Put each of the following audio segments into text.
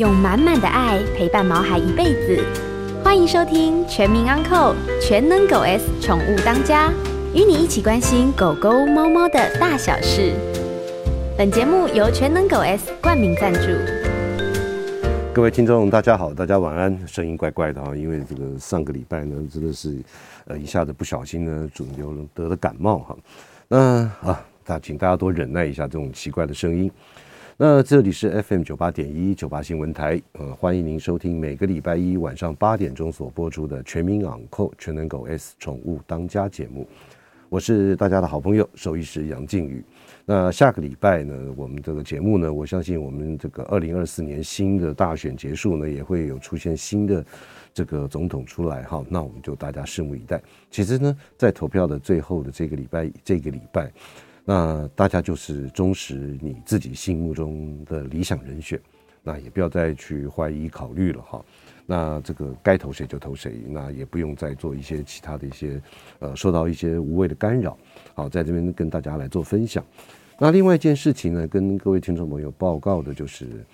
用满满的爱陪伴毛孩一辈子。欢迎收听《全民安扣全能狗 S 宠物当家》，与你一起关心狗狗、猫猫的大小事。本节目由全能狗 S 冠名赞助。各位听众，大家好，大家晚安。声音怪怪的哈，因为这个上个礼拜呢，真的是呃一下子不小心呢，肿瘤得了感冒哈。那啊，大请大家多忍耐一下这种奇怪的声音。那这里是 FM 九八点一九八新闻台，呃，欢迎您收听每个礼拜一晚上八点钟所播出的《全民昂扣全能狗 S 宠物当家》节目。我是大家的好朋友兽医师杨靖宇。那下个礼拜呢，我们这个节目呢，我相信我们这个二零二四年新的大选结束呢，也会有出现新的这个总统出来哈。那我们就大家拭目以待。其实呢，在投票的最后的这个礼拜，这个礼拜。那大家就是忠实你自己心目中的理想人选，那也不要再去怀疑考虑了哈。那这个该投谁就投谁，那也不用再做一些其他的一些呃受到一些无谓的干扰。好，在这边跟大家来做分享。那另外一件事情呢，跟各位听众朋友报告的就是，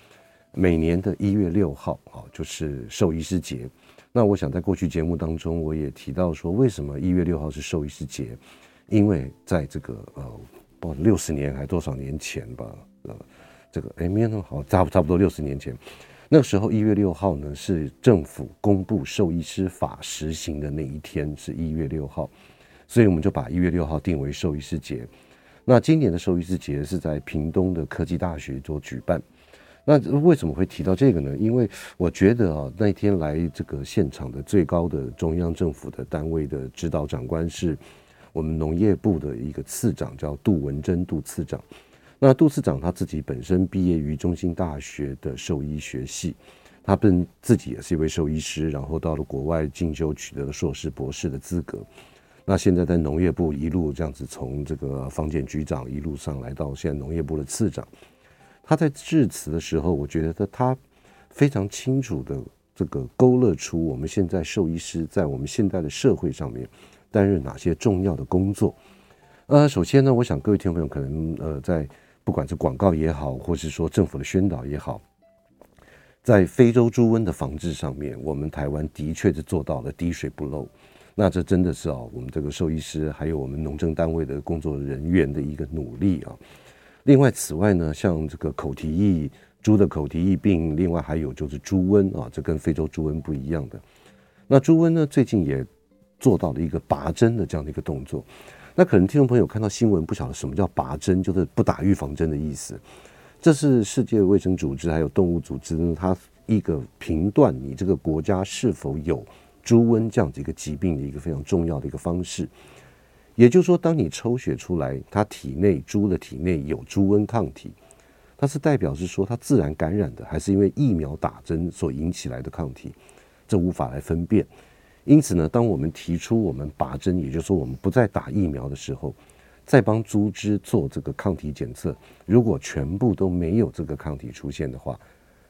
每年的一月六号啊，就是兽医师节。那我想在过去节目当中，我也提到说，为什么一月六号是兽医师节？因为在这个呃。不，六十年还多少年前吧？呃，这个哎，没有那么好，差差不多六十年前，那个时候一月六号呢，是政府公布兽医师法实行的那一天，是一月六号，所以我们就把一月六号定为兽医师节。那今年的兽医师节是在屏东的科技大学做举办。那为什么会提到这个呢？因为我觉得啊，那天来这个现场的最高的中央政府的单位的指导长官是。我们农业部的一个次长叫杜文珍，杜次长。那杜次长他自己本身毕业于中兴大学的兽医学系，他本自己也是一位兽医师，然后到了国外进修，取得了硕士、博士的资格。那现在在农业部一路这样子从这个防检局长一路上来到现在农业部的次长。他在致辞的时候，我觉得他非常清楚的这个勾勒出我们现在兽医师在我们现在的社会上面。担任哪些重要的工作？呃，首先呢，我想各位听众朋友可能呃，在不管是广告也好，或是说政府的宣导也好，在非洲猪瘟的防治上面，我们台湾的确是做到了滴水不漏。那这真的是啊，我们这个兽医师还有我们农政单位的工作人员的一个努力啊。另外，此外呢，像这个口蹄疫，猪的口蹄疫病，另外还有就是猪瘟啊，这跟非洲猪瘟不一样的。那猪瘟呢，最近也。做到了一个拔针的这样的一个动作，那可能听众朋友看到新闻不晓得什么叫拔针，就是不打预防针的意思。这是世界卫生组织还有动物组织，它一个评断你这个国家是否有猪瘟这样子一个疾病的一个非常重要的一个方式。也就是说，当你抽血出来，它体内猪的体内有猪瘟抗体，它是代表是说它自然感染的，还是因为疫苗打针所引起来的抗体，这无法来分辨。因此呢，当我们提出我们拔针，也就是说我们不再打疫苗的时候，再帮猪只做这个抗体检测，如果全部都没有这个抗体出现的话，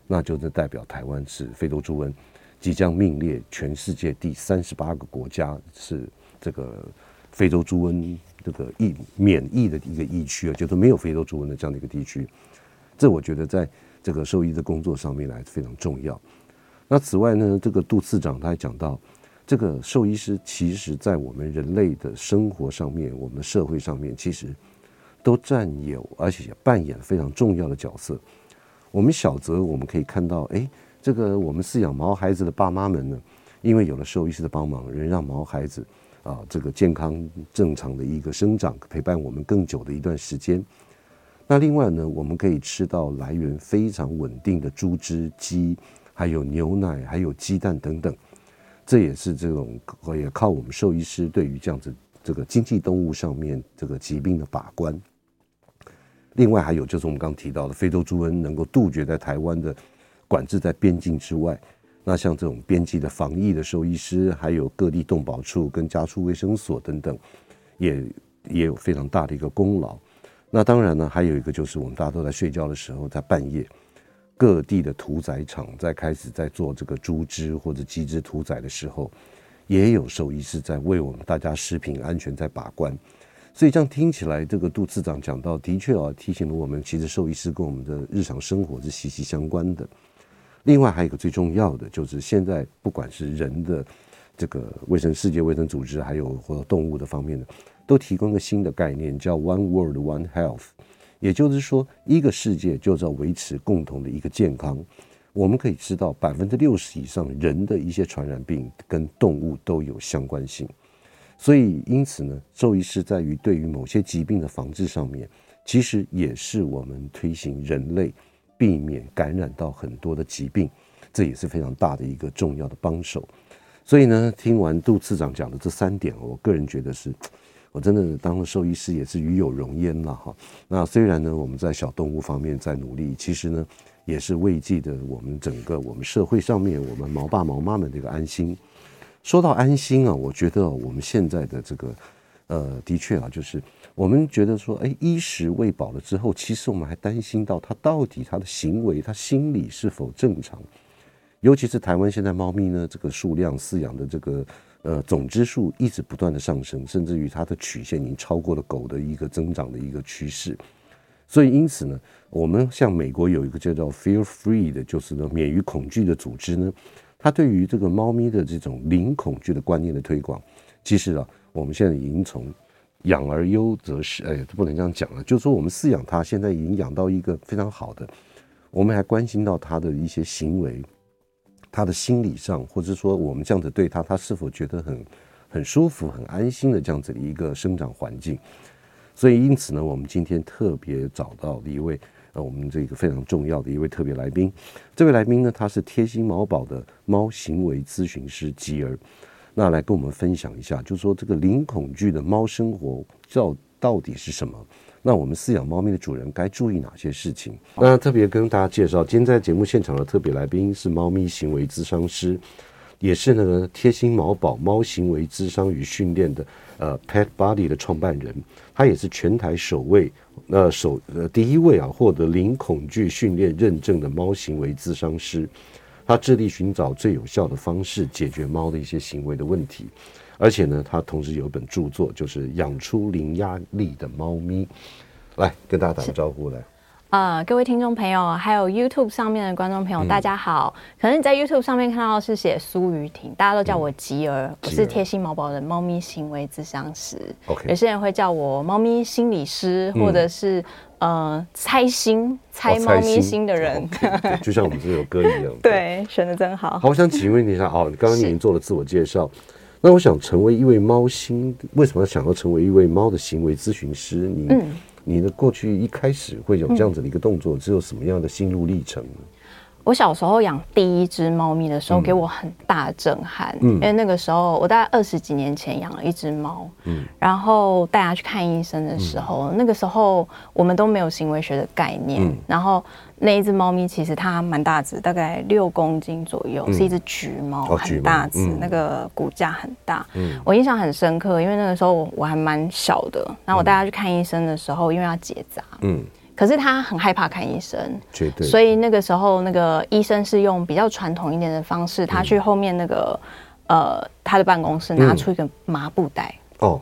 那就是代表台湾是非洲猪瘟即将名列全世界第三十八个国家是这个非洲猪瘟这个疫免疫的一个疫区啊，就是没有非洲猪瘟的这样的一个地区。这我觉得在这个兽医的工作上面来非常重要。那此外呢，这个杜次长他还讲到。这个兽医师其实，在我们人类的生活上面，我们的社会上面，其实都占有而且也扮演非常重要的角色。我们小则我们可以看到，哎，这个我们饲养毛孩子的爸妈们呢，因为有了兽医师的帮忙，能让毛孩子啊这个健康正常的一个生长，陪伴我们更久的一段时间。那另外呢，我们可以吃到来源非常稳定的猪只、鸡，还有牛奶，还有鸡蛋等等。这也是这种也靠我们兽医师对于这样子这个经济动物上面这个疾病的把关。另外还有就是我们刚提到的非洲猪瘟能够杜绝在台湾的管制在边境之外，那像这种边境的防疫的兽医师，还有各地动保处跟家畜卫生所等等，也也有非常大的一个功劳。那当然呢，还有一个就是我们大家都在睡觉的时候，在半夜。各地的屠宰场在开始在做这个猪只或者鸡只屠宰的时候，也有兽医师在为我们大家食品安全在把关。所以这样听起来，这个杜次长讲到的确啊，提醒了我们，其实兽医师跟我们的日常生活是息息相关的。另外还有一个最重要的，就是现在不管是人的这个卫生世界卫生组织，还有或者动物的方面呢，都提供一个新的概念，叫 One World One Health，也就是说，一个世界就是要维持共同的一个健康。我们可以知道，百分之六十以上人的一些传染病跟动物都有相关性，所以因此呢，兽医师在于对于某些疾病的防治上面，其实也是我们推行人类避免感染到很多的疾病，这也是非常大的一个重要的帮手。所以呢，听完杜次长讲的这三点，我个人觉得是，我真的当了兽医师也是与有荣焉了哈。那虽然呢，我们在小动物方面在努力，其实呢。也是慰藉的我们整个我们社会上面我们毛爸毛妈们这个安心。说到安心啊，我觉得我们现在的这个呃，的确啊，就是我们觉得说，哎，衣食喂饱了之后，其实我们还担心到它到底它的行为、它心理是否正常。尤其是台湾现在猫咪呢，这个数量饲养的这个呃总只数一直不断的上升，甚至于它的曲线已经超过了狗的一个增长的一个趋势。所以，因此呢，我们像美国有一个叫做 Fear Free 的，就是呢免于恐惧的组织呢，它对于这个猫咪的这种零恐惧的观念的推广，其实啊，我们现在已经从养而优则仕，哎，不能这样讲了，就是说我们饲养它，现在已经养到一个非常好的，我们还关心到它的一些行为，他的心理上，或者说我们这样子对他，他是否觉得很很舒服、很安心的这样子的一个生长环境。所以，因此呢，我们今天特别找到了一位呃，我们这个非常重要的一位特别来宾。这位来宾呢，他是贴心毛宝的猫行为咨询师吉儿，那来跟我们分享一下，就是说这个零恐惧的猫生活到到底是什么？那我们饲养猫咪的主人该注意哪些事情？那特别跟大家介绍，今天在节目现场的特别来宾是猫咪行为咨商师，也是那个贴心毛宝猫行为咨商与训练的。呃，Pet Body 的创办人，他也是全台首位，呃，首呃第一位啊获得零恐惧训练认证的猫行为咨商师。他致力寻找最有效的方式解决猫的一些行为的问题，而且呢，他同时有一本著作，就是养出零压力的猫咪。来跟大家打个招呼来。呃，各位听众朋友，还有 YouTube 上面的观众朋友，嗯、大家好。可能你在 YouTube 上面看到的是写苏雨婷，大家都叫我吉儿，嗯、我是贴心毛宝的猫咪行为咨商师。有些人会叫我猫咪心理师，嗯、或者是呃猜心猜猫咪心的人。哦 okay, 就像我们这首歌一样。对，选的真好。好，我想请问你一下，哦，你刚刚已经做了自我介绍，是那我想成为一位猫心，为什么要想要成为一位猫的行为咨询师？你嗯。你的过去一开始会有这样子的一个动作，只有什么样的心路历程呢？我小时候养第一只猫咪的时候，给我很大的震撼。嗯，因为那个时候我大概二十几年前养了一只猫，嗯，然后带它去看医生的时候，那个时候我们都没有行为学的概念，然后那一只猫咪其实它蛮大只，大概六公斤左右，是一只橘猫，很大只，那个骨架很大。嗯，我印象很深刻，因为那个时候我还蛮小的，然后我带它去看医生的时候，因为要结扎，嗯。可是他很害怕看医生，绝对。所以那个时候，那个医生是用比较传统一点的方式，他去后面那个呃他的办公室拿出一个麻布袋哦，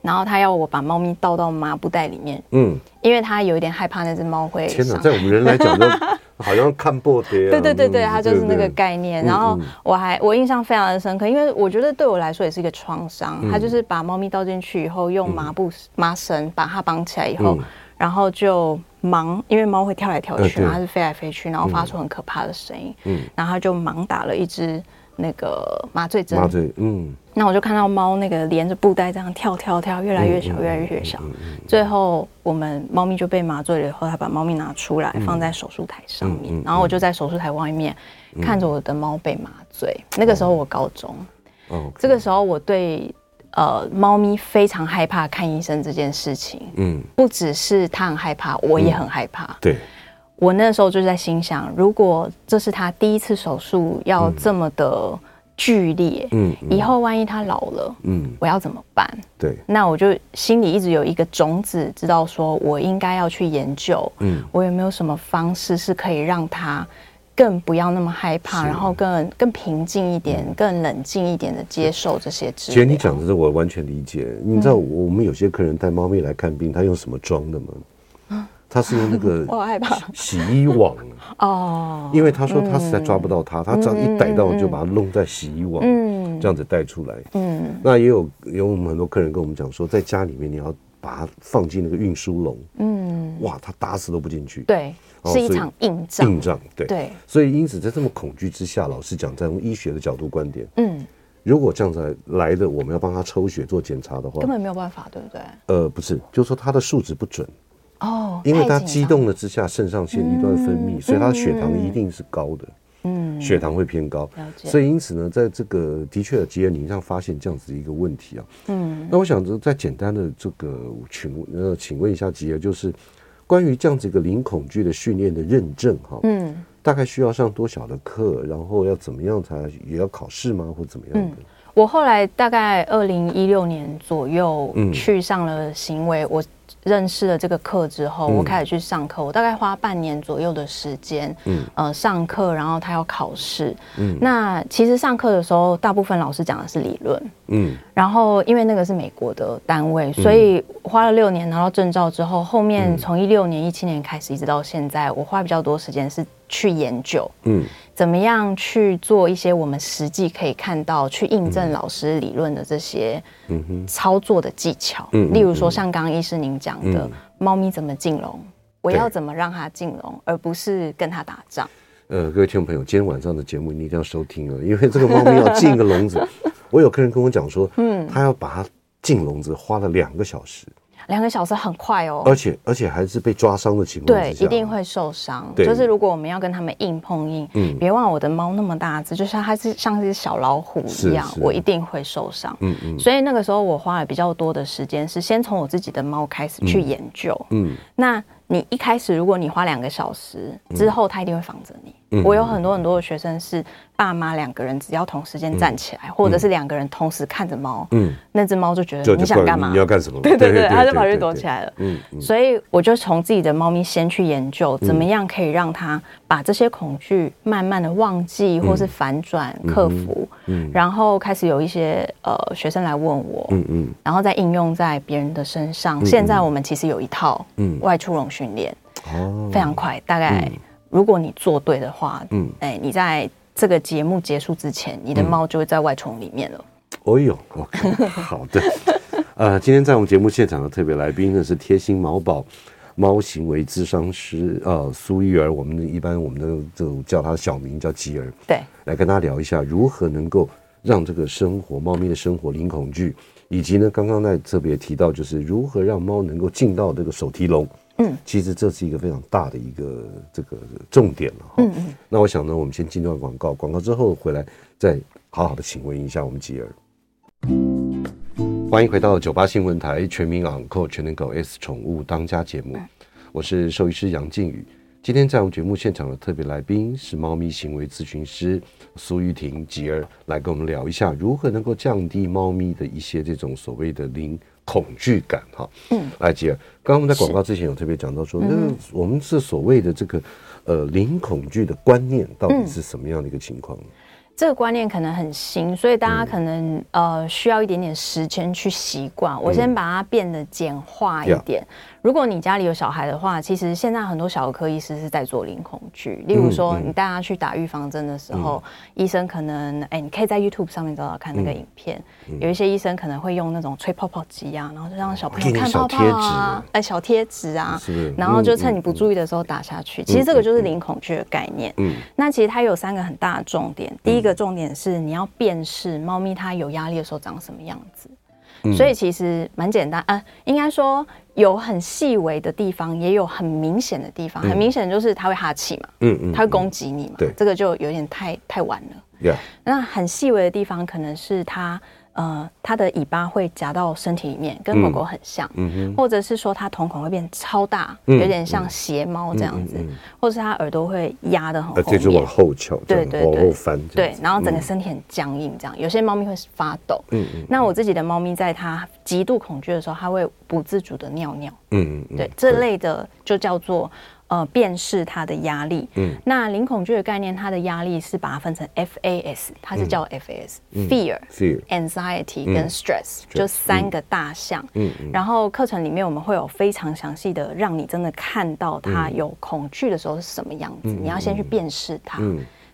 然后他要我把猫咪倒到麻布袋里面，嗯，因为他有一点害怕那只猫会。天哪，在我们人来讲，就 好像看破天。对对对对，他就是那个概念。然后我还我印象非常的深刻，因为我觉得对我来说也是一个创伤。他就是把猫咪倒进去以后，用麻布麻绳把它绑起来以后。然后就盲，因为猫会跳来跳去，它是飞来飞去，然后发出很可怕的声音。嗯，然后他就盲打了一支那个麻醉针。麻醉，嗯。那我就看到猫那个连着布袋这样跳跳跳，越来越小，越来越小。最后我们猫咪就被麻醉了以后，他把猫咪拿出来放在手术台上面，然后我就在手术台外面看着我的猫被麻醉。那个时候我高中，这个时候我对。呃，猫咪非常害怕看医生这件事情。嗯，不只是它很害怕，我也很害怕。嗯、对，我那时候就在心想，如果这是它第一次手术，要这么的剧烈，嗯，嗯以后万一它老了，嗯，我要怎么办？对，那我就心里一直有一个种子，知道说我应该要去研究，嗯，我有没有什么方式是可以让他。更不要那么害怕，然后更更平静一点，嗯、更冷静一点的接受这些治疗。其实你讲的这我完全理解。你知道我们有些客人带猫咪来看病，他用什么装的吗？他是用那个 我害怕。洗衣网。哦，因为他说他实在抓不到他，他只要一逮到就把它弄在洗衣网，嗯，这样子带出来，嗯，那也有有我们很多客人跟我们讲说，在家里面你要把它放进那个运输笼，嗯，哇，他打死都不进去，对，是一场硬仗，硬仗，对。对，所以因此在这么恐惧之下，老师讲，在用医学的角度观点，嗯。如果这样子来的，我们要帮他抽血做检查的话，根本没有办法，对不对？呃，不是，就是说他的数值不准。哦，因为他激动了之下，肾上腺一段分泌，所以他的血糖一定是高的，嗯，血糖会偏高，所以因此呢，在这个的确的结论上发现这样子一个问题啊，嗯，那我想着再简单的这个请呃，请问一下吉尔，就是关于这样子一个零恐惧的训练的认证哈，嗯。大概需要上多少的课，然后要怎么样才也要考试吗，或怎么样的？嗯，我后来大概二零一六年左右去上了行为，嗯、我。认识了这个课之后，我开始去上课。我大概花半年左右的时间，嗯，呃，上课，然后他要考试，嗯。那其实上课的时候，大部分老师讲的是理论，嗯。然后因为那个是美国的单位，所以花了六年拿到证照之后，后面从一六年、一七年开始一直到现在，我花比较多时间是去研究，嗯。怎么样去做一些我们实际可以看到、去印证老师理论的这些操作的技巧？嗯例如说像刚刚医师您讲的，猫咪怎么进笼，我要怎么让它进笼，而不是跟它打仗。呃，各位听众朋友，今天晚上的节目你一定要收听了，因为这个猫咪要进一个笼子，我有客人跟我讲说，嗯，他要把它进笼子花了两个小时。两个小时很快哦，而且而且还是被抓伤的情况，对，一定会受伤。就是如果我们要跟他们硬碰硬，嗯，别忘了我的猫那么大只，就像它是像是小老虎一样，我一定会受伤。嗯嗯。所以那个时候我花了比较多的时间，是先从我自己的猫开始去研究。嗯，那。你一开始，如果你花两个小时之后，它一定会防着你。嗯、我有很多很多的学生是爸妈两个人，只要同时间站起来，嗯、或者是两个人同时看着猫，嗯，那只猫就觉得你想干嘛？你要干什么？对对对，它就跑去躲起来了。嗯，所以我就从自己的猫咪先去研究，怎么样可以让它把这些恐惧慢慢的忘记，或是反转、克服。嗯，然后开始有一些呃学生来问我，嗯嗯，然后再应用在别人的身上。现在我们其实有一套嗯。外出笼训练哦，非常快，大概如果你做对的话，嗯，哎，你在这个节目结束之前，你的猫就会在外出笼里面了。哦呦，OK，好的。呃，今天在我们节目现场的特别来宾呢是贴心毛宝猫行为咨商师呃苏玉儿，我们一般我们都就叫他小名叫吉儿，对，来跟大家聊一下如何能够让这个生活猫咪的生活零恐惧，以及呢刚刚在特别提到就是如何让猫能够进到这个手提笼。嗯，其实这是一个非常大的一个这个重点了哈。嗯嗯。那我想呢，我们先进段广告，广告之后回来再好好的请问一下我们吉儿。欢迎回到九八新闻台全民昂狗全能狗 S 宠物当家节目，我是兽医师杨靖宇。今天在我们节目现场的特别来宾是猫咪行为咨询师苏玉婷吉儿，来跟我们聊一下如何能够降低猫咪的一些这种所谓的零。恐惧感，哈，嗯，艾吉尔，刚刚我们在广告之前有特别讲到说，那我们是所谓的这个呃零恐惧的观念，到底是什么样的一个情况？这个观念可能很新，所以大家可能、嗯、呃需要一点点时间去习惯。我先把它变得简化一点。嗯、如果你家里有小孩的话，其实现在很多小儿科医师是在做零恐惧。例如说，你带他去打预防针的时候，嗯、医生可能哎，你可以在 YouTube 上面找找看那个影片。嗯、有一些医生可能会用那种吹泡泡机啊，然后就让小朋友看泡泡啊，哎，小贴纸啊，是然后就趁你不注意的时候打下去。嗯、其实这个就是零恐惧的概念。嗯，那其实它有三个很大的重点。第一。一个重点是你要辨识猫咪它有压力的时候长什么样子，嗯、所以其实蛮简单啊、呃，应该说有很细微的地方，也有很明显的地方。嗯、很明显就是他会哈气嘛，嗯嗯，他会攻击你嘛，对，这个就有点太太晚了。Yeah. 那很细微的地方可能是它。呃，它的尾巴会夹到身体里面，跟狗狗很像，嗯嗯、或者是说它瞳孔会变超大，嗯、有点像斜猫这样子，嗯嗯嗯、或者是它耳朵会压得很后面，往后翘，对对对，往后翻，对，然后整个身体很僵硬，这样。嗯、有些猫咪会发抖，嗯嗯、那我自己的猫咪在它极度恐惧的时候，它会不自主的尿尿，嗯嗯，对，这类的就叫做。呃辨识它的压力。嗯，那零恐惧的概念，它的压力是把它分成 FAS，它是叫 FAS，Fear、Fear、Anxiety 跟 Stress，就三个大项。嗯，然后课程里面我们会有非常详细的，让你真的看到它有恐惧的时候是什么样子。你要先去辨识它。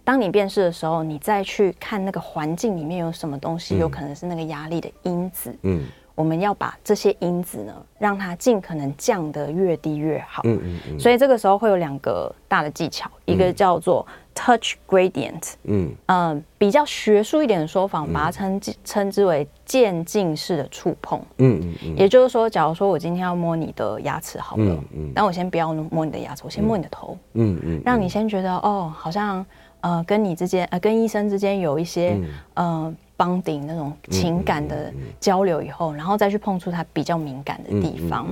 当你辨识的时候，你再去看那个环境里面有什么东西，有可能是那个压力的因子。嗯。我们要把这些因子呢，让它尽可能降得越低越好。嗯嗯嗯。所以这个时候会有两个大的技巧，一个叫做 touch gradient。嗯嗯，比较学术一点的说法，把它称称之为渐进式的触碰。嗯嗯嗯。也就是说，假如说我今天要摸你的牙齿，好了，嗯嗯，但我先不要摸你的牙齿，我先摸你的头。嗯嗯。让你先觉得哦，好像呃，跟你之间呃，跟医生之间有一些呃。Bonding 那种情感的交流以后，然后再去碰触他比较敏感的地方。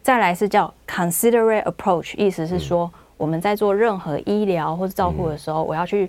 再来是叫 considerate approach，意思是说我们在做任何医疗或者照顾的时候，我要去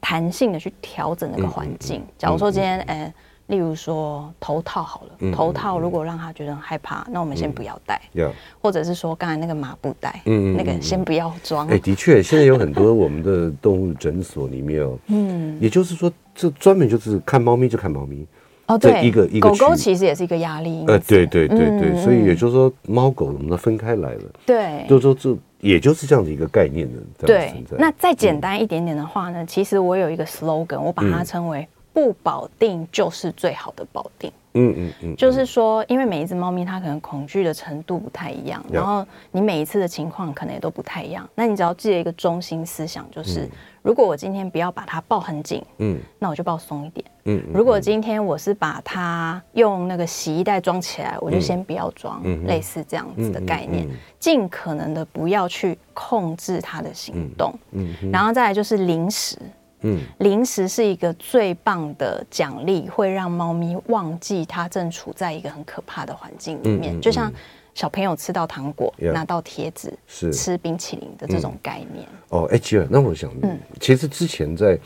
弹性的去调整那个环境。假如说今天，哎。例如说头套好了，嗯、头套如果让他觉得很害怕，嗯、那我们先不要戴。嗯、或者是说刚才那个麻布袋，嗯，那个先不要装。哎、欸，的确，现在有很多我们的动物诊所里面哦，嗯，也就是说，这专门就是看猫咪就看猫咪。哦，对，一个一个狗狗其实也是一个压力。呃，对对对所以也就是说，猫狗我们都分开来了。对，就是说这也就是这样的一个概念的。对，那再简单一点点的话呢，嗯、其实我有一个 slogan，我把它称为。不保定就是最好的保定。嗯嗯嗯，就是说，因为每一只猫咪它可能恐惧的程度不太一样，然后你每一次的情况可能也都不太一样。那你只要记得一个中心思想，就是如果我今天不要把它抱很紧，嗯，那我就抱松一点。嗯，如果今天我是把它用那个洗衣袋装起来，我就先不要装，类似这样子的概念，尽可能的不要去控制它的行动。嗯，然后再来就是零食。嗯，零食是一个最棒的奖励，会让猫咪忘记它正处在一个很可怕的环境里面。嗯嗯、就像小朋友吃到糖果、Yeah. 拿到贴纸、是。吃冰淇淋的这种概念。嗯、哦，哎，吉尔，那我想，嗯，其实之前在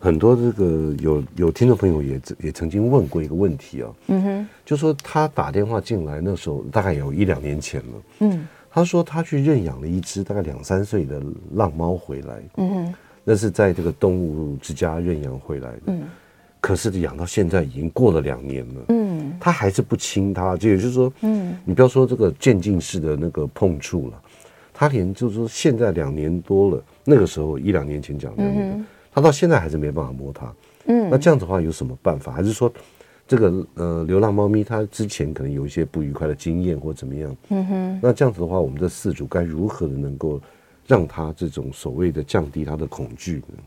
很多这个有有听众朋友也也曾经问过一个问题哦，嗯哼，就说他打电话进来那时候大概有一两年前了，嗯，他说他去认养了一只大概两三岁的浪猫回来，嗯哼。那是在这个动物之家认养回来的，嗯，可是养到现在已经过了两年了，嗯，他还是不亲它，就也就是说，嗯，你不要说这个渐进式的那个碰触了，它连就是说现在两年多了，那个时候一两年前讲的那个，他到现在还是没办法摸它，嗯，那这样子的话有什么办法？还是说这个呃流浪猫咪它之前可能有一些不愉快的经验或怎么样？嗯哼，那这样子的话，我们的饲主该如何的能够？让他这种所谓的降低他的恐惧呢？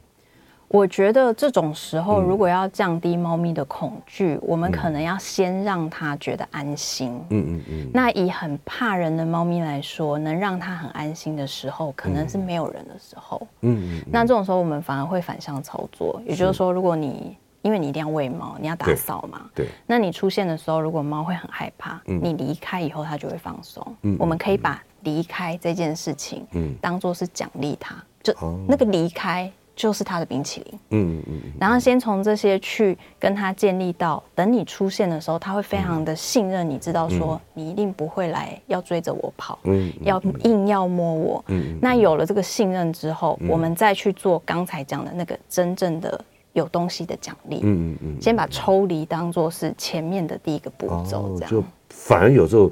我觉得这种时候，如果要降低猫咪的恐惧，嗯、我们可能要先让它觉得安心。嗯嗯嗯。那以很怕人的猫咪来说，能让它很安心的时候，可能是没有人的时候。嗯嗯。那这种时候，我们反而会反向操作。也就是说，如果你因为你一定要喂猫，你要打扫嘛。对。那你出现的时候，如果猫会很害怕，嗯、你离开以后，它就会放松。嗯。我们可以把。离开这件事情，嗯，当做是奖励他，就那个离开就是他的冰淇淋，嗯嗯，然后先从这些去跟他建立到，等你出现的时候，他会非常的信任你，知道说你一定不会来要追着我跑，嗯，要硬要摸我，嗯，那有了这个信任之后，我们再去做刚才讲的那个真正的有东西的奖励，嗯嗯嗯，先把抽离当做是前面的第一个步骤，这样，就反而有时候。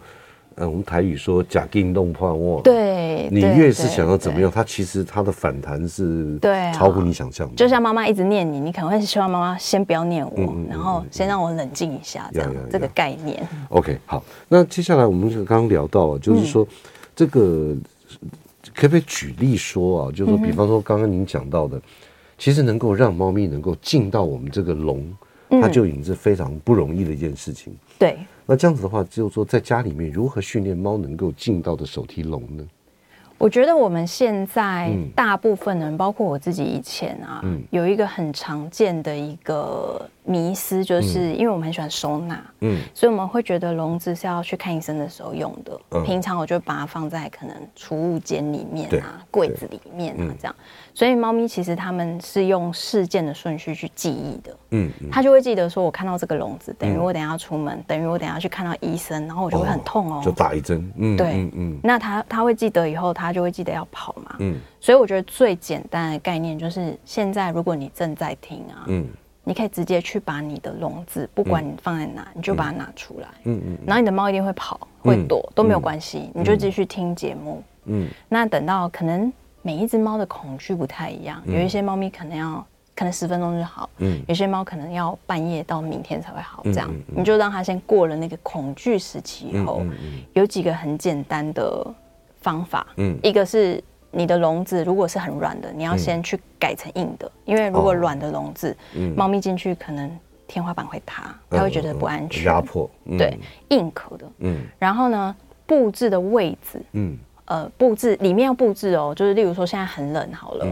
嗯，我们台语说“假定弄破我”，对，你越是想要怎么样，它其实它的反弹是对超乎你想象的。就像妈妈一直念你，你可能会希望妈妈先不要念我，然后先让我冷静一下，这样这个概念。OK，好，那接下来我们就刚刚聊到，就是说这个可不可以举例说啊？就是说，比方说刚刚您讲到的，其实能够让猫咪能够进到我们这个笼，它就已经是非常不容易的一件事情。对。那这样子的话，就是说在家里面如何训练猫能够进到的手提笼呢？我觉得我们现在大部分人，包括我自己以前啊，嗯、有一个很常见的一个迷思，就是因为我们很喜欢收纳，嗯，所以我们会觉得笼子是要去看医生的时候用的。嗯、平常我就把它放在可能储物间里面啊，柜子里面啊，这样。所以猫咪其实他们是用事件的顺序去记忆的，嗯，它就会记得说，我看到这个笼子，等于我等下要出门，等于我等下去看到医生，然后我就会很痛哦，就打一针，嗯，对，嗯，那它它会记得以后，它它就会记得要跑嘛。嗯，所以我觉得最简单的概念就是，现在如果你正在听啊，嗯，你可以直接去把你的笼子，不管你放在哪，你就把它拿出来。嗯嗯。然后你的猫一定会跑，会躲都没有关系，你就继续听节目。嗯。那等到可能每一只猫的恐惧不太一样，有一些猫咪可能要。可能十分钟就好，嗯，有些猫可能要半夜到明天才会好，这样你就让它先过了那个恐惧时期以后，有几个很简单的方法，嗯，一个是你的笼子如果是很软的，你要先去改成硬的，因为如果软的笼子，猫咪进去可能天花板会塌，它会觉得不安全，压迫，对，硬壳的，嗯，然后呢，布置的位置，嗯，呃，布置里面要布置哦，就是例如说现在很冷好了。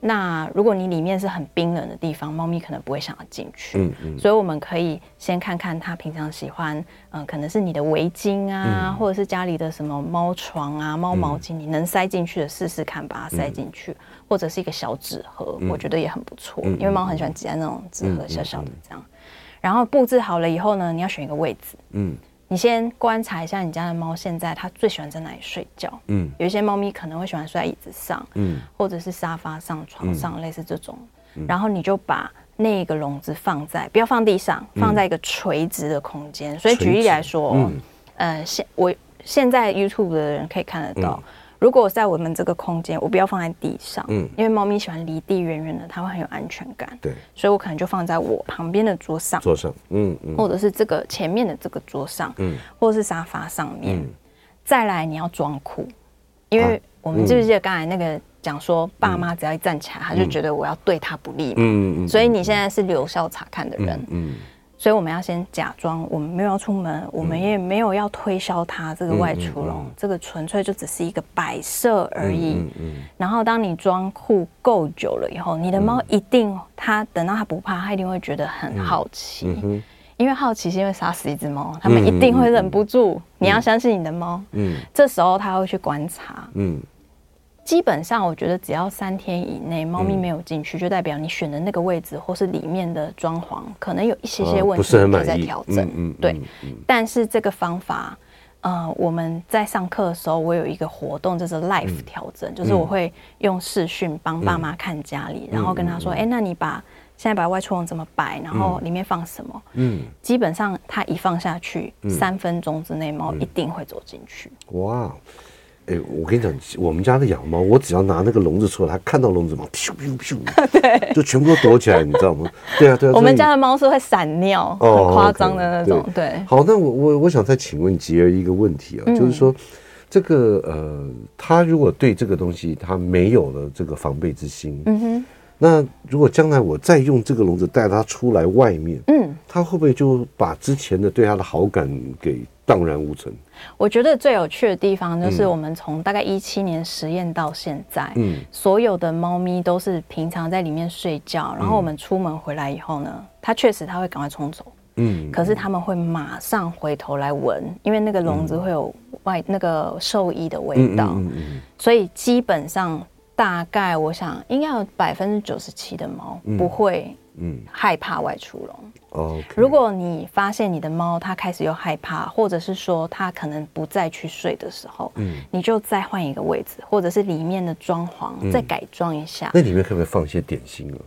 那如果你里面是很冰冷的地方，猫咪可能不会想要进去。嗯嗯。所以我们可以先看看它平常喜欢，嗯，可能是你的围巾啊，或者是家里的什么猫床啊、猫毛巾，你能塞进去的试试看，把它塞进去，或者是一个小纸盒，我觉得也很不错，因为猫很喜欢挤在那种纸盒小小的这样。然后布置好了以后呢，你要选一个位置。嗯。你先观察一下你家的猫，现在它最喜欢在哪里睡觉？嗯，有一些猫咪可能会喜欢睡在椅子上，嗯，或者是沙发上、床上，类似这种。然后你就把那个笼子放在，不要放地上，放在一个垂直的空间。所以举例来说，呃，现我现在 YouTube 的人可以看得到。如果在我们这个空间，我不要放在地上，嗯，因为猫咪喜欢离地远远的，它会很有安全感，对，所以我可能就放在我旁边的桌上，桌上，嗯嗯，或者是这个前面的这个桌上，嗯，或者是沙发上面。再来，你要装酷，因为我们记不记得刚才那个讲说，爸妈只要一站起来，他就觉得我要对他不利嘛，嗯嗯，所以你现在是留校查看的人，嗯。所以我们要先假装我们没有要出门，我们也没有要推销它这个外出笼，这个纯粹就只是一个摆设而已。然后当你装酷够久了以后，你的猫一定它等到它不怕，它一定会觉得很好奇，因为好奇心会杀死一只猫，它们一定会忍不住。你要相信你的猫，这时候它会去观察，基本上，我觉得只要三天以内，猫咪没有进去，就代表你选的那个位置或是里面的装潢可能有一些些问题，可以再调整。嗯，对。但是这个方法，呃，我们在上课的时候，我有一个活动，就是 life 调整，就是我会用视讯帮爸妈看家里，然后跟他说：“哎，那你把现在把外出笼怎么摆，然后里面放什么？”嗯，基本上他一放下去，三分钟之内猫一定会走进去。哇！哎、欸，我跟你讲，我们家的养猫，我只要拿那个笼子出来，它看到笼子嘛，咻咻咻，对，就全部都躲起来，你知道吗？对啊，对啊。我们家的猫是会闪尿，很夸张的那种。对。对好，那我我我想再请问杰儿一个问题啊，嗯、就是说，这个呃，他如果对这个东西他没有了这个防备之心，嗯哼，那如果将来我再用这个笼子带它出来外面，嗯，他会不会就把之前的对它的好感给？荡然无存。我觉得最有趣的地方就是，我们从大概一七年实验到现在，嗯，所有的猫咪都是平常在里面睡觉，然后我们出门回来以后呢，它确实它会赶快冲走，嗯，可是他们会马上回头来闻，因为那个笼子会有外那个兽医的味道，嗯嗯，所以基本上大概我想应该有百分之九十七的猫不会，嗯，害怕外出笼。Okay. 如果你发现你的猫它开始又害怕，或者是说它可能不再去睡的时候，嗯，你就再换一个位置，或者是里面的装潢、嗯、再改装一下。那里面可不可以放一些点心啊？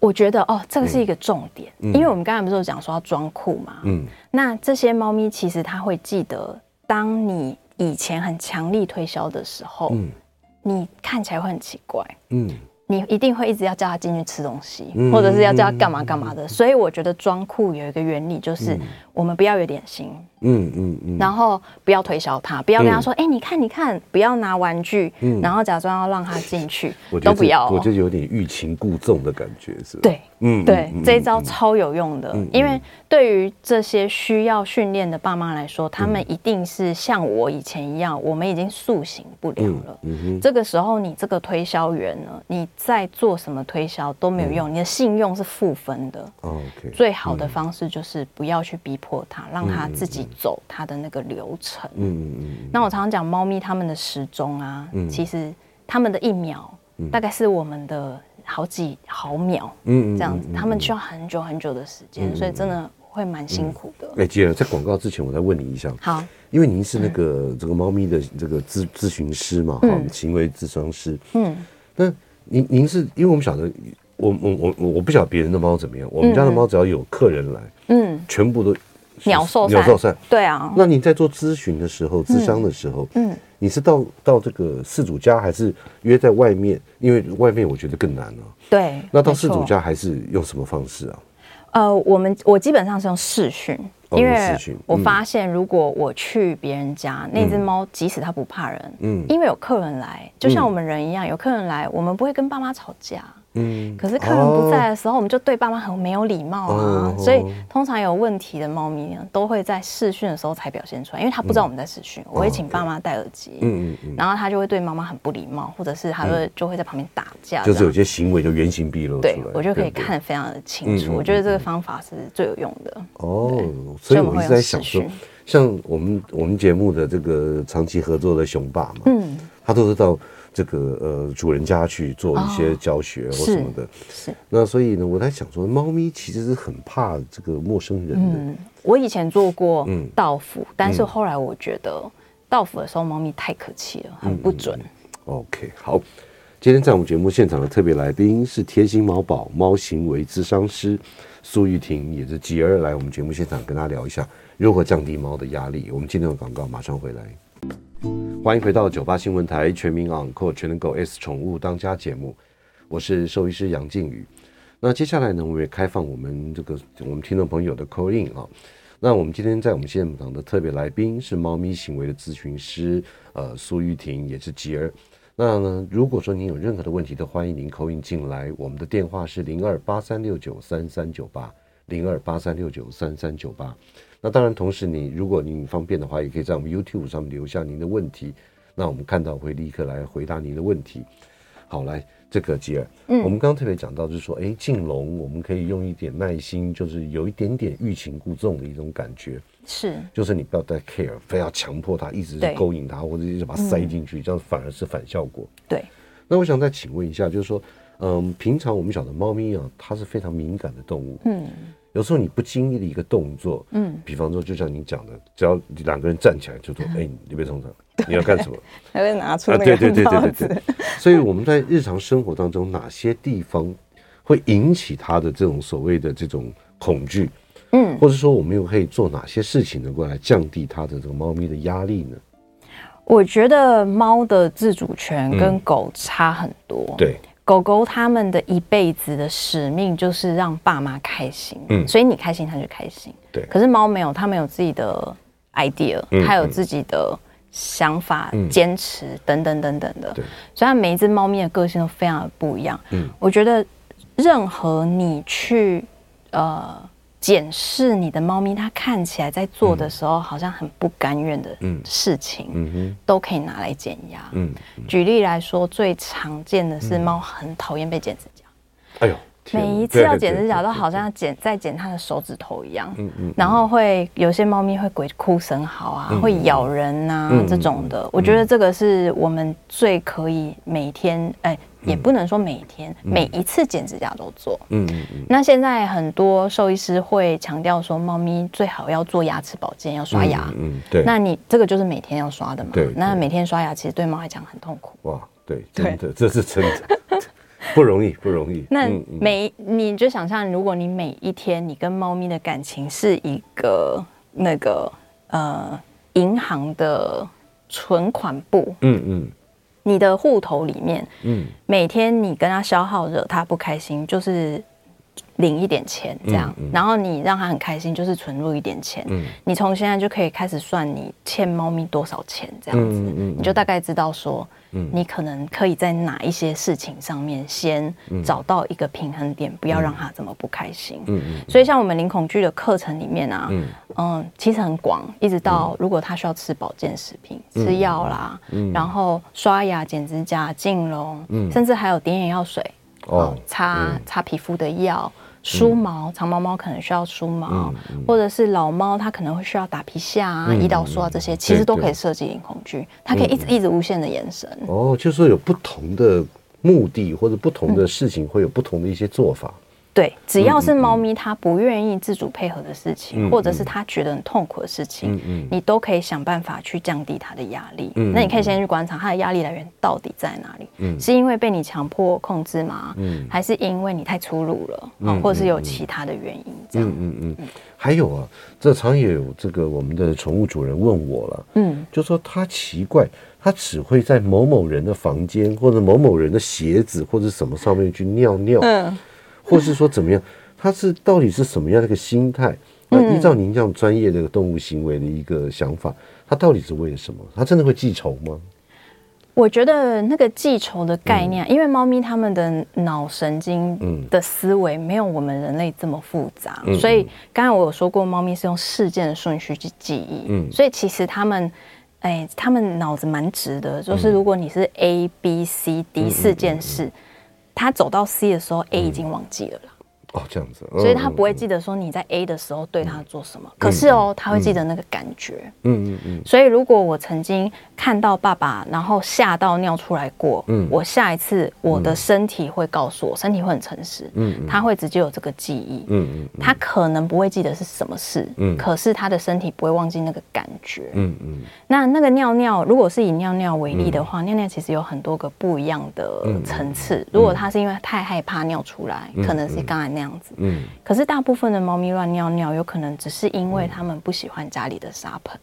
我觉得哦，这个是一个重点，嗯、因为我们刚才不是有讲说要装酷嘛，嗯，那这些猫咪其实它会记得，当你以前很强力推销的时候，嗯，你看起来会很奇怪，嗯。你一定会一直要叫他进去吃东西，或者是要叫他干嘛干嘛的。所以我觉得装酷有一个原理，就是我们不要有点心，嗯嗯嗯，然后不要推销他，不要跟他说，哎，你看你看，不要拿玩具，嗯然后假装要让他进去，都不要。我就有点欲擒故纵的感觉，是吧？对，嗯，对，这一招超有用的，因为对于这些需要训练的爸妈来说，他们一定是像我以前一样，我们已经塑形不了了。这个时候，你这个推销员呢，你。在做什么推销都没有用，你的信用是负分的。OK，最好的方式就是不要去逼迫他，让它自己走它的那个流程。嗯嗯。那我常常讲，猫咪它们的时钟啊，其实它们的一秒大概是我们的好几毫秒。嗯，这样子，他们需要很久很久的时间，所以真的会蛮辛苦的。哎，吉尔，在广告之前，我再问你一下。好，因为您是那个这个猫咪的这个咨咨询师嘛，哈，行为咨商师。嗯，那您您是因为我们晓得，我我我我不晓得别人的猫怎么样，我们家的猫只要有客人来，嗯，全部都鸟兽鸟兽散。对啊。那你在做咨询的时候，咨商的时候，嗯，你是到到这个事主家，还是约在外面？因为外面我觉得更难了。对。那到事主家还是用什么方式啊？呃，我们我基本上是用视讯，因为我发现如果我去别人家，那只猫即使它不怕人，嗯，因为有客人来，就像我们人一样，有客人来，我们不会跟爸妈吵架。嗯，可是客人不在的时候，我们就对爸妈很没有礼貌啊。所以通常有问题的猫咪呢，都会在试训的时候才表现出来，因为它不知道我们在试训。我会请爸妈戴耳机，嗯嗯，然后它就会对妈妈很不礼貌，或者是它会就会在旁边打架，就是有些行为就原形毕露出来。对，我就可以看得非常的清楚。我觉得这个方法是最有用的。哦，所以我一直在想说，像我们我们节目的这个长期合作的熊爸嘛，嗯，他都是到。这个呃，主人家去做一些教学或什么的，是。那所以呢，我在想说，猫咪其实是很怕这个陌生人的。嗯，我以前做过到府，但是后来我觉得道府的时候，猫咪太可气了，很不准。OK，好。今天在我们节目现场的特别来宾是贴心猫宝猫行为咨商师苏玉婷，也是吉儿来我们节目现场跟大家聊一下如何降低猫的压力。我们今天的广告马上回来。欢迎回到九八新闻台全民昂狗全能狗 S 宠物当家节目，我是兽医师杨靖宇。那接下来呢，我们也开放我们这个我们听众朋友的 call in 啊。那我们今天在我们现场的特别来宾是猫咪行为的咨询师呃苏玉婷，也是吉儿。那呢，如果说您有任何的问题，都欢迎您 call in 进来。我们的电话是零二八三六九三三九八零二八三六九三三九八。那当然，同时你如果您方便的话，也可以在我们 YouTube 上面留下您的问题，那我们看到会立刻来回答您的问题。好，来这个吉尔，嗯，我们刚刚特别讲到，就是说，哎，进笼我们可以用一点耐心，就是有一点点欲擒故纵的一种感觉，是，就是你不要太 care，非要强迫他，一直勾引他，或者一直把他塞进去，这样反而是反效果。对。那我想再请问一下，就是说，嗯，平常我们晓得猫咪啊，它是非常敏感的动物，嗯。有时候你不经意的一个动作，嗯，比方说就像你讲的，只要两个人站起来就说，哎，你别冲他，你要干什么？还会拿出那个对对对对对对。所以我们在日常生活当中，哪些地方会引起他的这种所谓的这种恐惧？嗯，或者说我们又可以做哪些事情能够来降低它的这个猫咪的压力呢？我觉得猫的自主权跟狗差很多。对。狗狗他们的一辈子的使命就是让爸妈开心，嗯，所以你开心它就开心，对。可是猫没有，它没有自己的 idea，它有自己的想法、坚持等等等等的，对。所以它每一只猫咪的个性都非常的不一样，嗯。我觉得任何你去呃。检视你的猫咪，它看起来在做的时候好像很不甘愿的事情，嗯嗯、都可以拿来减压。举例来说，最常见的是猫很讨厌被剪指甲。哎呦，每一次要剪指甲都好像要剪在剪它的手指头一样。嗯嗯、然后会有些猫咪会鬼哭神嚎啊，嗯、会咬人啊、嗯、这种的。我觉得这个是我们最可以每天哎。也不能说每天、嗯、每一次剪指甲都做。嗯嗯嗯。那现在很多兽医师会强调说，猫咪最好要做牙齿保健，要刷牙。嗯，嗯对。那你这个就是每天要刷的嘛？对。那每天刷牙其实对猫来讲很痛苦。哇，对，真的，对这是真的，不容易，不容易。那每你就想象，如果你每一天你跟猫咪的感情是一个那个呃银行的存款簿。嗯嗯。你的户头里面，嗯，每天你跟他消耗，惹他不开心，就是领一点钱这样，然后你让他很开心，就是存入一点钱。嗯，你从现在就可以开始算你欠猫咪多少钱这样子，你就大概知道说，你可能可以在哪一些事情上面先找到一个平衡点，不要让它这么不开心。嗯嗯，所以像我们零恐惧的课程里面啊，嗯，其实很广，一直到如果他需要吃保健食品、吃药啦，然后刷牙、剪指甲、净笼，甚至还有点眼药水，哦，擦擦皮肤的药。梳毛，长毛猫可能需要梳毛，或者是老猫它可能会需要打皮下啊、胰岛素啊这些，其实都可以设计隐恐惧，它可以一直一直无限的延伸。哦，就是说有不同的目的或者不同的事情会有不同的一些做法。对，只要是猫咪它不愿意自主配合的事情，嗯、或者是它觉得很痛苦的事情，嗯嗯、你都可以想办法去降低它的压力。嗯、那你可以先去观察它的压力来源到底在哪里，嗯、是因为被你强迫控制吗？嗯、还是因为你太粗鲁了，嗯、或者是有其他的原因？这样，嗯嗯嗯。嗯还有啊，这常也有这个我们的宠物主人问我了，嗯，就说他奇怪，他只会在某某人的房间或者某某人的鞋子或者什么上面去尿尿，嗯。或是说怎么样？它是到底是什么样的一个心态？那依照您这样专业的动物行为的一个想法，它到底是为了什么？它真的会记仇吗？我觉得那个记仇的概念，嗯、因为猫咪它们的脑神经的思维没有我们人类这么复杂，嗯、所以刚才我有说过，猫咪是用事件的顺序去记忆，嗯，所以其实它们，哎，它们脑子蛮直的，就是如果你是 A B C D 四件事。他走到 C 的时候，A 已经忘记了啦。哦，这样子，所以他不会记得说你在 A 的时候对他做什么。可是哦，他会记得那个感觉。嗯嗯嗯。所以如果我曾经看到爸爸，然后吓到尿出来过，嗯，我下一次我的身体会告诉我，身体会很诚实，嗯，他会直接有这个记忆，嗯嗯，他可能不会记得是什么事，嗯，可是他的身体不会忘记那个感觉，嗯嗯。那那个尿尿，如果是以尿尿为例的话，尿尿其实有很多个不一样的层次。如果他是因为太害怕尿出来，可能是刚才那。这样子，嗯，可是大部分的猫咪乱尿尿，有可能只是因为他们不喜欢家里的沙盆，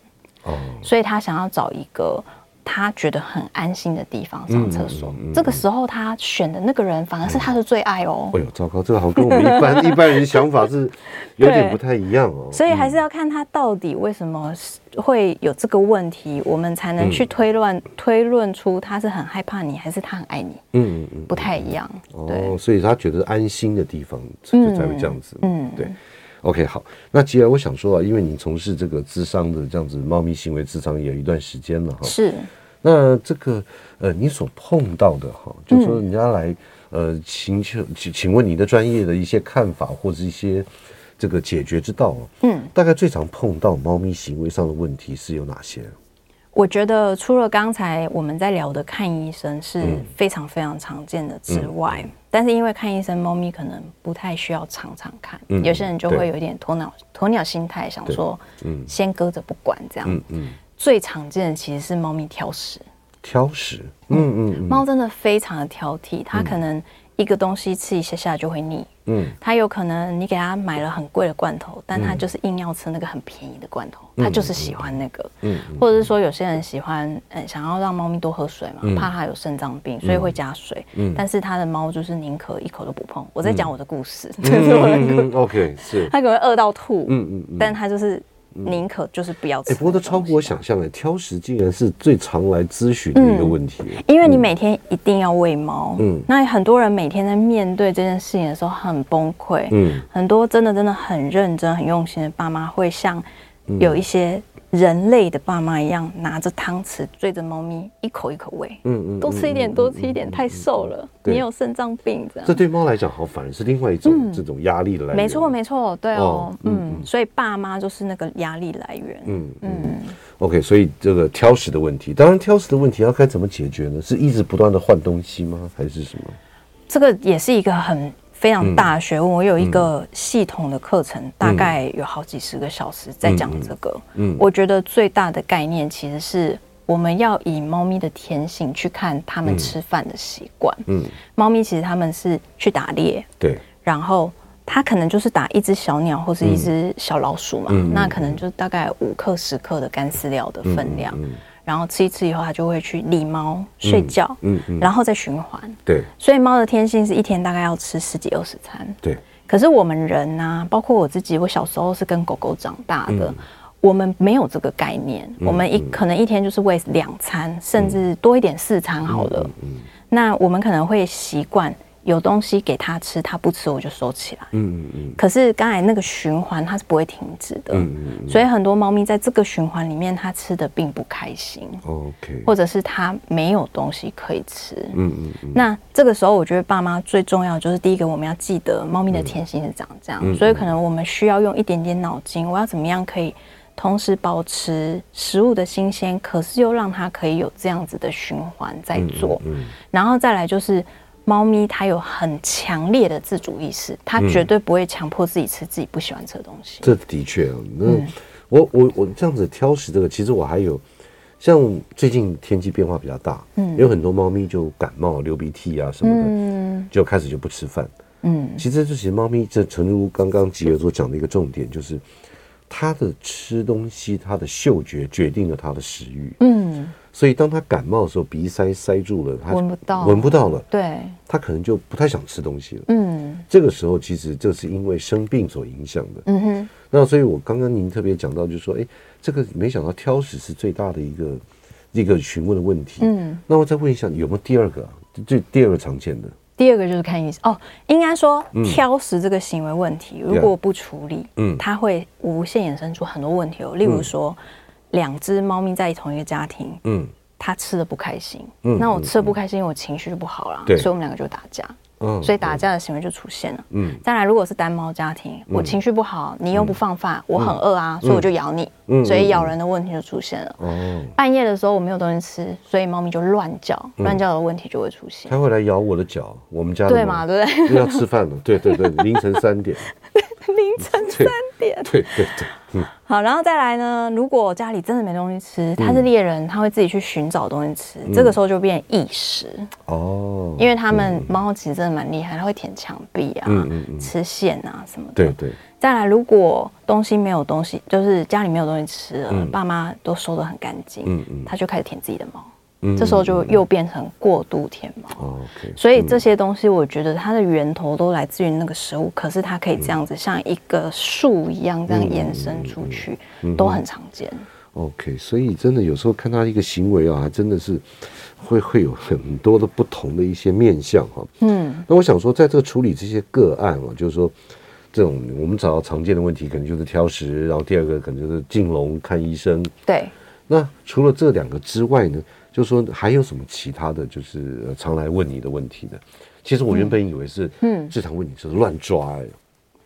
哦，所以他想要找一个他觉得很安心的地方上厕所。这个时候他选的那个人反而是他的最爱哦。哎呦，糟糕，这个好像跟我们一般一般人想法是有点不太一样哦。所以还是要看他到底为什么会有这个问题，我们才能去推论推论出他是很害怕你，还是他很爱你。嗯嗯嗯，不太一样。哦，所以他觉得安心的地方就才会这样子。嗯，对。OK，好，那既然我想说啊，因为你从事这个智商的这样子猫咪行为智商也有一段时间了哈，是。那这个呃，你所碰到的哈，就是说人家来呃请求请请问你的专业的一些看法或者一些这个解决之道，嗯，大概最常碰到猫咪行为上的问题是有哪些？我觉得除了刚才我们在聊的看医生是非常非常常见的之外，嗯。嗯、但是因为看医生，猫咪可能不太需要常常看，嗯、有些人就会有一点鸵鸟鸵鸟心态，想说，嗯，先搁着不管这样。嗯嗯、最常见的其实是猫咪挑食，挑食，嗯嗯，猫真的非常的挑剔，它可能。一个东西吃一下下就会腻，嗯，它有可能你给他买了很贵的罐头，但它就是硬要吃那个很便宜的罐头，它就是喜欢那个，嗯，或者是说有些人喜欢，嗯，想要让猫咪多喝水嘛，怕它有肾脏病，所以会加水，嗯，但是他的猫就是宁可一口都不碰。我在讲我的故事，这是我的故事，OK，是，它可能会饿到吐，嗯嗯，但它就是。宁可就是不要吃。哎，不过都超乎我想象的，挑食竟然是最常来咨询的一个问题。因为你每天一定要喂猫，嗯，那很多人每天在面对这件事情的时候很崩溃，嗯，很多真的真的很认真、很用心的爸妈会像有一些。人类的爸妈一样，拿着汤匙追着猫咪一口一口喂，嗯嗯，多吃一点，多吃一点，太瘦了，你有肾脏病这样。这对猫来讲，好反而是另外一种这种压力的来源。没错，没错，对哦，嗯，所以爸妈就是那个压力来源。嗯嗯。OK，所以这个挑食的问题，当然挑食的问题要该怎么解决呢？是一直不断的换东西吗？还是什么？这个也是一个很。非常大的学问，我有一个系统的课程，大概有好几十个小时在讲这个。嗯，我觉得最大的概念其实是我们要以猫咪的天性去看它们吃饭的习惯。嗯，猫咪其实它们是去打猎，对，然后它可能就是打一只小鸟或是一只小老鼠嘛，那可能就大概五克十克的干饲料的分量。然后吃一次以后，它就会去理猫睡觉，嗯嗯，然后再循环。对，所以猫的天性是一天大概要吃十几二十餐。对，可是我们人呢，包括我自己，我小时候是跟狗狗长大的，我们没有这个概念，我们一可能一天就是喂两餐，甚至多一点四餐好了。那我们可能会习惯。有东西给他吃，他不吃我就收起来。嗯嗯嗯。可是刚才那个循环它是不会停止的。嗯嗯。所以很多猫咪在这个循环里面，它吃的并不开心。OK。或者是它没有东西可以吃。嗯嗯。那这个时候，我觉得爸妈最重要就是第一个，我们要记得猫咪的天性是长这样，所以可能我们需要用一点点脑筋，我要怎么样可以同时保持食物的新鲜，可是又让它可以有这样子的循环在做。嗯。然后再来就是。猫咪它有很强烈的自主意识，它绝对不会强迫自己吃自己不喜欢吃的东西。嗯、这的确啊，那我我我这样子挑食这个，其实我还有像最近天气变化比较大，嗯，有很多猫咪就感冒、流鼻涕啊什么的，嗯，就开始就不吃饭。嗯，其实这其实猫咪这诚如刚刚吉尔所讲的一个重点就是。它的吃东西，它的嗅觉决定了它的食欲。嗯，所以当他感冒的时候，鼻塞塞住了，他闻不到，闻不到了。对，他可能就不太想吃东西了。嗯，这个时候其实就是因为生病所影响的。嗯哼。那所以我刚刚您特别讲到，就是说，哎，这个没想到挑食是最大的一个一个询问的问题。嗯，那我再问一下，有没有第二个？这第二个常见的。第二个就是看医生哦，应该说挑食这个行为问题，嗯、如果不处理，嗯，它会无限衍生出很多问题哦。例如说，两只猫咪在同一个家庭，嗯，它吃的不开心，嗯，那我吃的不开心，我情绪就不好了，对，所以我们两个就打架。嗯，所以打架的行为就出现了。嗯，当然，如果是单猫家庭，我情绪不好，你又不放饭，我很饿啊，所以我就咬你。嗯，所以咬人的问题就出现了。哦，半夜的时候我没有东西吃，所以猫咪就乱叫，乱叫的问题就会出现。它会来咬我的脚，我们家对嘛？对不对？要吃饭了，对对对，凌晨三点。凌晨三点。对对对。嗯。好，然后再来呢？如果家里真的没东西吃，他是猎人，他会自己去寻找东西吃，这个时候就变异食哦。因为他们猫其实真的蛮厉害，它会舔墙壁啊，吃线啊什么的。对对。再来，如果东西没有东西，就是家里没有东西吃了，爸妈都收得很干净，嗯嗯，他就开始舔自己的毛。这时候就又变成过度舔毛，所以这些东西我觉得它的源头都来自于那个食物，可是它可以这样子像一个树一样这样延伸出去，都很常见。OK，所以真的有时候看他一个行为啊，还真的是会会有很多的不同的一些面相哈。嗯，那我想说，在这个处理这些个案啊，就是说这种我们找到常见的问题，可能就是挑食，然后第二个可能就是进笼看医生。对，那除了这两个之外呢？就说还有什么其他的就是常来问你的问题的？其实我原本以为是，嗯，经常问你是乱抓，哎，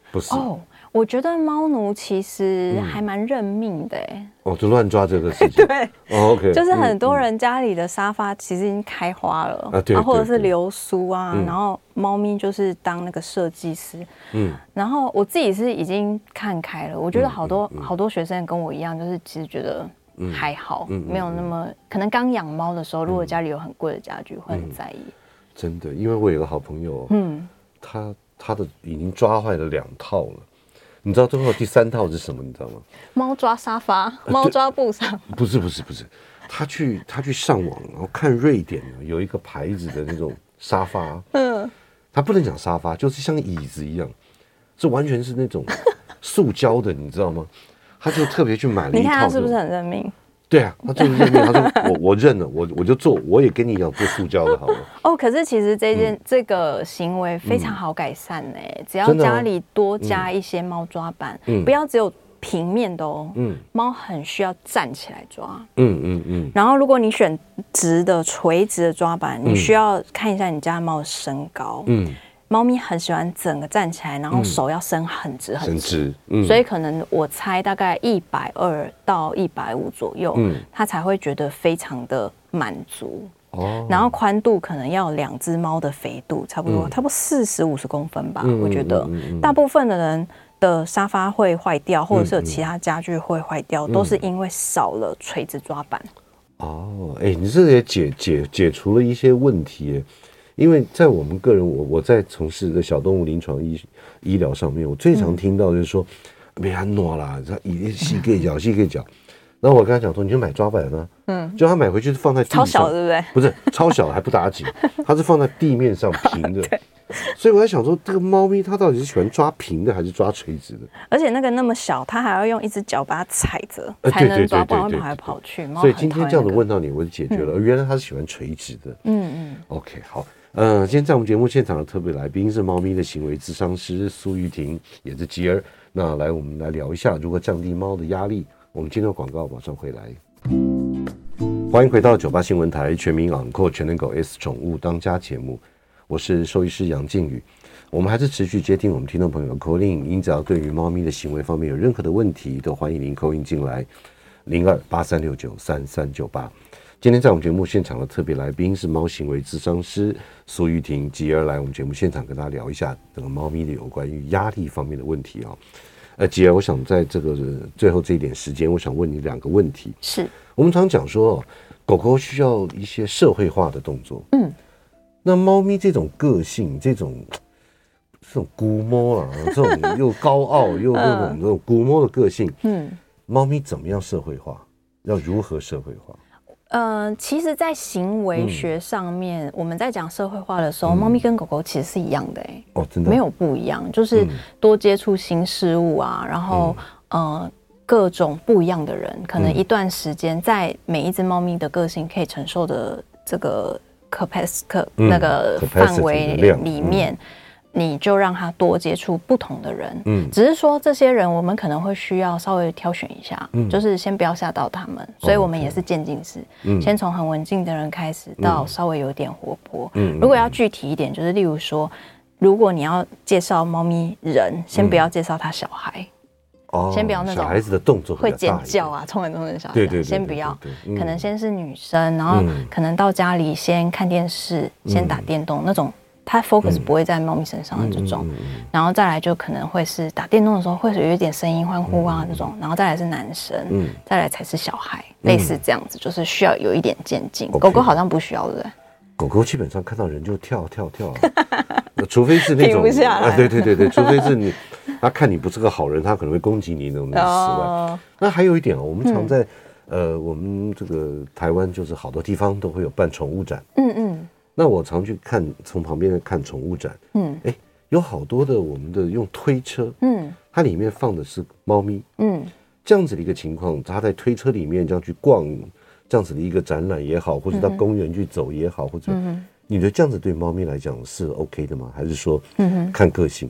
不是。哦。我觉得猫奴其实还蛮认命的，哎，哦，就乱抓这个事情，对，OK，就是很多人家里的沙发其实已经开花了啊，对，或者是流苏啊，然后猫咪就是当那个设计师，嗯，然后我自己是已经看开了，我觉得好多好多学生跟我一样，就是其实觉得。还好，没有那么可能。刚养猫的时候，如果家里有很贵的家具，会很在意。真的，因为我有个好朋友，嗯，他他的已经抓坏了两套了。你知道最后第三套是什么？你知道吗？猫抓沙发，猫抓布沙。不是不是不是，他去他去上网，然后看瑞典有一个牌子的那种沙发，嗯，他不能讲沙发，就是像椅子一样，这完全是那种塑胶的，你知道吗？他就特别去买了一套，你看他是不是很认命？对啊，他就是认命。他说 我我认了，我我就做，我也跟你一样做塑胶的，好了。哦，可是其实这件、嗯、这个行为非常好改善呢，只要家里多加一些猫抓板，嗯、不要只有平面的哦。嗯，猫很需要站起来抓。嗯嗯嗯。嗯嗯然后如果你选直的垂直的抓板，你需要看一下你家猫的身高。嗯。猫咪很喜欢整个站起来，然后手要伸很直很直，嗯，所以可能我猜大概一百二到一百五左右，嗯，它才会觉得非常的满足。哦，然后宽度可能要两只猫的肥度，差不多，差不多四十五十公分吧。我觉得大部分的人的沙发会坏掉，或者是有其他家具会坏掉，都是因为少了垂直抓板。哦，哎，你这也解解解除了一些问题。因为在我们个人，我我在从事的小动物临床医医疗上面，我最常听到就是说，别安诺啦，他一膝盖脚细个脚，然后我跟他讲说，你就买抓板呢，嗯，就他买回去是放在超小，对不对？不是超小还不打紧，它是放在地面上平的，对所以我在想说，这个猫咪它到底是喜欢抓平的还是抓垂直的？而且那个那么小，它还要用一只脚把它踩着才能抓，不然跑来跑去。所以今天这样子问到你，我就解决了，嗯、原来它是喜欢垂直的。嗯嗯，OK 好。嗯，今天在我们节目现场的特别来宾是猫咪的行为智商师苏玉婷，也是吉儿。那来，我们来聊一下如何降低猫的压力。我们进入广告，马上回来。欢迎回到九八新闻台全民昂购全能狗 S 宠物当家节目，我是兽医师杨靖宇。我们还是持续接听我们听众朋友的 call in，您只要对于猫咪的行为方面有任何的问题，都欢迎您 call in 进来，零二八三六九三三九八。今天在我们节目现场的特别来宾是猫行为咨商师苏玉婷，继而来我们节目现场跟大家聊一下这个猫咪的有关于压力方面的问题啊。呃，继而我想在这个最后这一点时间，我想问你两个问题。是我们常讲说，狗狗需要一些社会化的动作，嗯，那猫咪这种个性，这种这种估摸啊，这种又高傲又那种这种估摸的个性，嗯，猫咪怎么样社会化？要如何社会化？呃，其实，在行为学上面，嗯、我们在讲社会化的时候，嗯、猫咪跟狗狗其实是一样的、欸，哎，哦，真的？没有不一样，就是多接触新事物啊，然后、嗯、呃，各种不一样的人，可能一段时间，在每一只猫咪的个性可以承受的这个 capacity、嗯、那个范围里面。你就让他多接触不同的人，嗯，只是说这些人我们可能会需要稍微挑选一下，嗯，就是先不要吓到他们，所以我们也是渐进式，嗯，先从很文静的人开始，到稍微有点活泼，嗯，如果要具体一点，就是例如说，如果你要介绍猫咪人，先不要介绍他小孩，哦，先不要那种小孩子的动作会尖叫啊，冲来冲去的小孩，对对，先不要，可能先是女生，然后可能到家里先看电视，先打电动那种。它 focus 不会在猫咪身上的这种，然后再来就可能会是打电动的时候会有一点声音欢呼啊这种，然后再来是男生，再来才是小孩，类似这样子，就是需要有一点渐进。狗狗好像不需要，对不对？狗狗基本上看到人就跳跳跳，除非是那种啊，对对对对，除非是你，他看你不是个好人，他可能会攻击你那种之外。那还有一点哦，我们常在呃，我们这个台湾就是好多地方都会有办宠物展，嗯嗯。那我常去看，从旁边看宠物展，嗯，哎，有好多的我们的用推车，嗯，它里面放的是猫咪，嗯，这样子的一个情况，它在推车里面这样去逛，这样子的一个展览也好，或者到公园去走也好，或者，你觉得这样子对猫咪来讲是 OK 的吗？还是说，嗯，看个性？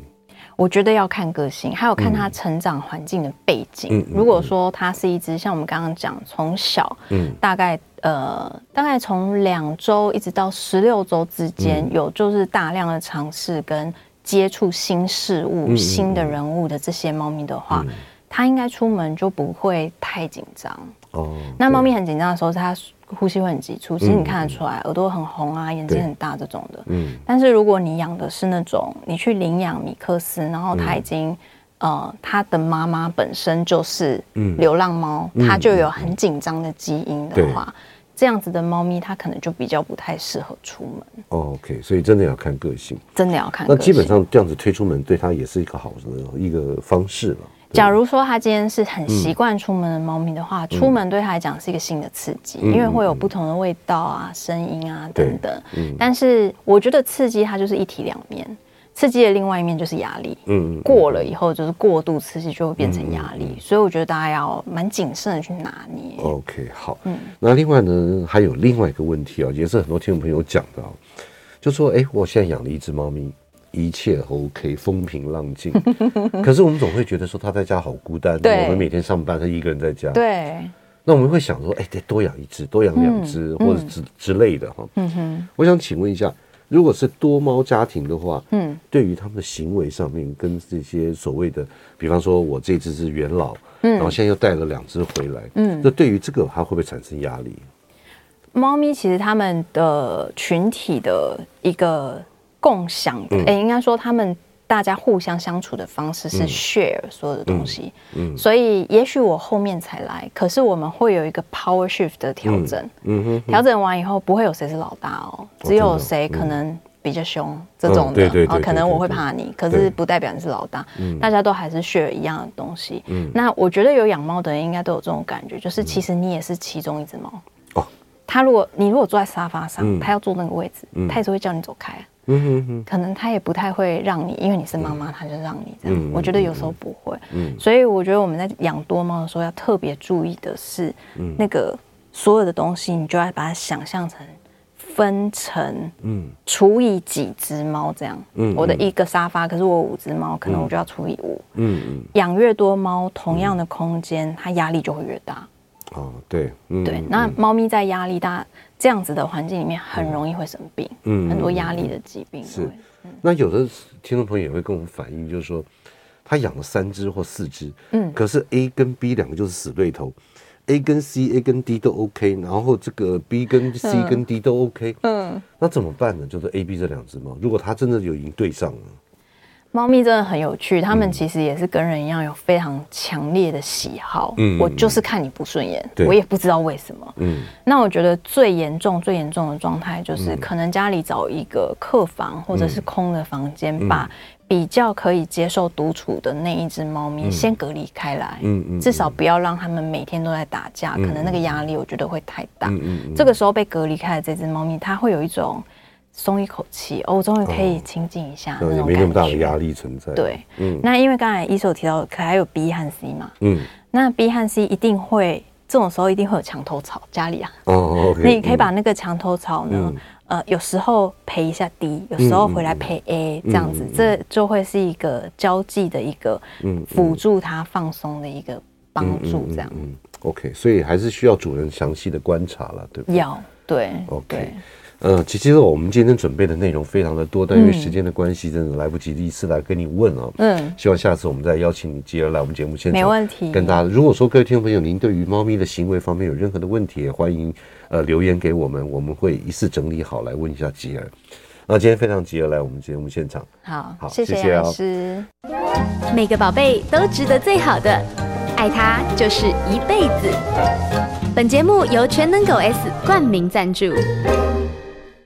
我觉得要看个性，还有看它成长环境的背景。嗯，如果说它是一只像我们刚刚讲，从小，嗯，大概。呃，大概从两周一直到十六周之间，有就是大量的尝试跟接触新事物、新的人物的这些猫咪的话，它应该出门就不会太紧张。哦，那猫咪很紧张的时候，它呼吸会很急促，其实你看得出来，耳朵很红啊，眼睛很大这种的。嗯，但是如果你养的是那种你去领养米克斯，然后它已经呃，它的妈妈本身就是流浪猫，它就有很紧张的基因的话。这样子的猫咪，它可能就比较不太适合出门。Oh, OK，所以真的要看个性，真的要看。那基本上这样子推出门，对它也是一个好的一个方式了。假如说它今天是很习惯出门的猫咪的话，嗯、出门对他来讲是一个新的刺激，嗯、因为会有不同的味道啊、声音啊等等。嗯、但是我觉得刺激它就是一体两面。刺激的另外一面就是压力，嗯，过了以后就是过度刺激就会变成压力，嗯、所以我觉得大家要蛮谨慎的去拿捏。OK，好，嗯，那另外呢，还有另外一个问题啊、哦，也是很多听众朋友讲的啊、哦，就说，哎，我现在养了一只猫咪，一切 OK，风平浪静，可是我们总会觉得说他在家好孤单，对。我们每天上班，他一个人在家，对，那我们会想说，哎，得多养一只，多养两只，嗯、或者之之类的哈，嗯哼，我想请问一下。如果是多猫家庭的话，嗯，对于他们的行为上面，跟这些所谓的，比方说我这只是元老，嗯，然后现在又带了两只回来，嗯，那对于这个它会不会产生压力？猫咪其实他们的群体的一个共享的，哎、嗯，应该说他们。大家互相相处的方式是 share 所有的东西，嗯，所以也许我后面才来，可是我们会有一个 power shift 的调整，调整完以后不会有谁是老大哦，只有谁可能比较凶这种的，对对对，可能我会怕你，可是不代表你是老大，大家都还是 share 一样的东西，嗯，那我觉得有养猫的人应该都有这种感觉，就是其实你也是其中一只猫，哦，他如果你如果坐在沙发上，他要坐那个位置，他也是会叫你走开。嗯哼哼，可能他也不太会让你，因为你是妈妈，他就让你这样。我觉得有时候不会，嗯，所以我觉得我们在养多猫的时候要特别注意的是，那个所有的东西，你就要把它想象成分成，嗯，除以几只猫这样。嗯，我的一个沙发，可是我五只猫，可能我就要除以五。嗯嗯，养越多猫，同样的空间，它压力就会越大。哦，对，对，那猫咪在压力大。这样子的环境里面很容易会生病，嗯，很多压力的疾病。是，那有的听众朋友也会跟我们反映，就是说他养了三只或四只，嗯，可是 A 跟 B 两个就是死对头。A 跟 C，A 跟 D 都 OK，然后这个 B 跟 C 跟 D 都 OK，嗯，那怎么办呢？就是 A、B 这两只猫，如果它真的有已经对上了。猫咪真的很有趣，它们其实也是跟人一样有非常强烈的喜好。嗯，我就是看你不顺眼，我也不知道为什么。嗯，那我觉得最严重、最严重的状态就是，可能家里找一个客房或者是空的房间，把比较可以接受独处的那一只猫咪先隔离开来。嗯嗯，至少不要让他们每天都在打架，可能那个压力我觉得会太大。嗯，这个时候被隔离开的这只猫咪，它会有一种。松一口气哦，我终于可以清静一下，没那么大的压力存在。对，嗯，那因为刚才医生有提到，可还有 B 和 C 嘛，嗯，那 B 和 C 一定会这种时候一定会有墙头草，家里啊，哦，那你可以把那个墙头草呢，呃，有时候陪一下 D，有时候回来陪 A，这样子，这就会是一个交际的一个，嗯，辅助他放松的一个帮助，这样，嗯，OK，所以还是需要主人详细的观察了，对不对？要，对，OK。呃，其实我们今天准备的内容非常的多，但因为时间的关系，真的来不及一次来跟你问啊。嗯，希望下次我们再邀请你吉儿来我们节目现场，没问题。跟大家，如果说各位听众朋友，您对于猫咪的行为方面有任何的问题，也欢迎呃留言给我们，我们会一次整理好来问一下吉儿。那今天非常吉儿来我们节目现场，好，好，谢谢老师。每个宝贝都值得最好的，爱他就是一辈子。本节目由全能狗 S 冠名赞助。